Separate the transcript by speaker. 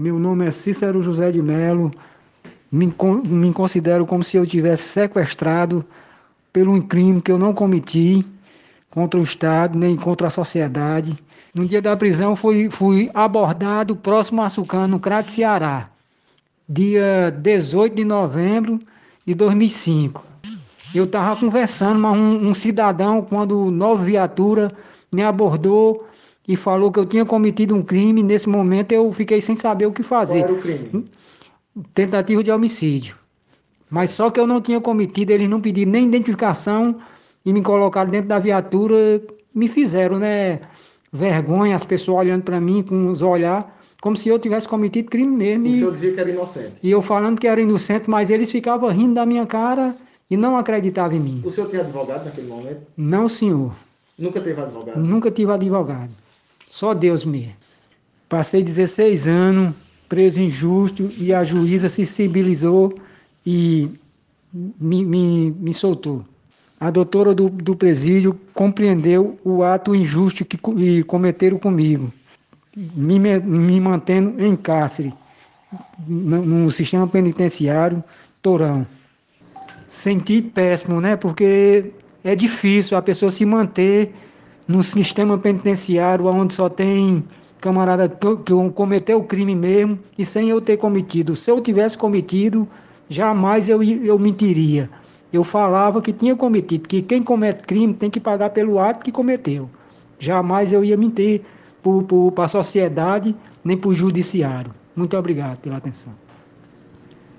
Speaker 1: Meu nome é Cícero José de Melo. Me, me considero como se eu tivesse sequestrado pelo um crime que eu não cometi contra o Estado nem contra a sociedade. No dia da prisão fui, fui abordado próximo a Açucano, no Crato Ceará, dia 18 de novembro de 2005. Eu estava conversando, mas um, um cidadão, quando nova viatura, me abordou e falou que eu tinha cometido um crime. Nesse momento eu fiquei sem saber o que fazer.
Speaker 2: Qual era o crime?
Speaker 1: Tentativa de homicídio. Mas só que eu não tinha cometido, eles não pediram nem identificação e me colocaram dentro da viatura, me fizeram, né? Vergonha, as pessoas olhando para mim com os olhar, como se eu tivesse cometido crime mesmo.
Speaker 2: O
Speaker 1: e,
Speaker 2: senhor dizia que era inocente.
Speaker 1: E eu falando que era inocente, mas eles ficavam rindo da minha cara e não acreditavam em mim.
Speaker 2: O senhor tinha advogado naquele momento?
Speaker 1: Não, senhor.
Speaker 2: Nunca teve advogado?
Speaker 1: Nunca tive advogado. Só Deus mesmo. Passei 16 anos preso injusto e a juíza se sensibilizou e me, me, me soltou. A doutora do, do presídio compreendeu o ato injusto que, que cometeram comigo, me, me mantendo em cárcere, no, no sistema penitenciário Torão. Senti péssimo, né? Porque é difícil a pessoa se manter no sistema penitenciário onde só tem camarada que cometeu o crime mesmo e sem eu ter cometido. Se eu tivesse cometido, jamais eu, eu mentiria. Eu falava que tinha cometido, que quem comete crime tem que pagar pelo ato que cometeu. Jamais eu ia mentir para a sociedade nem para o judiciário. Muito obrigado pela atenção.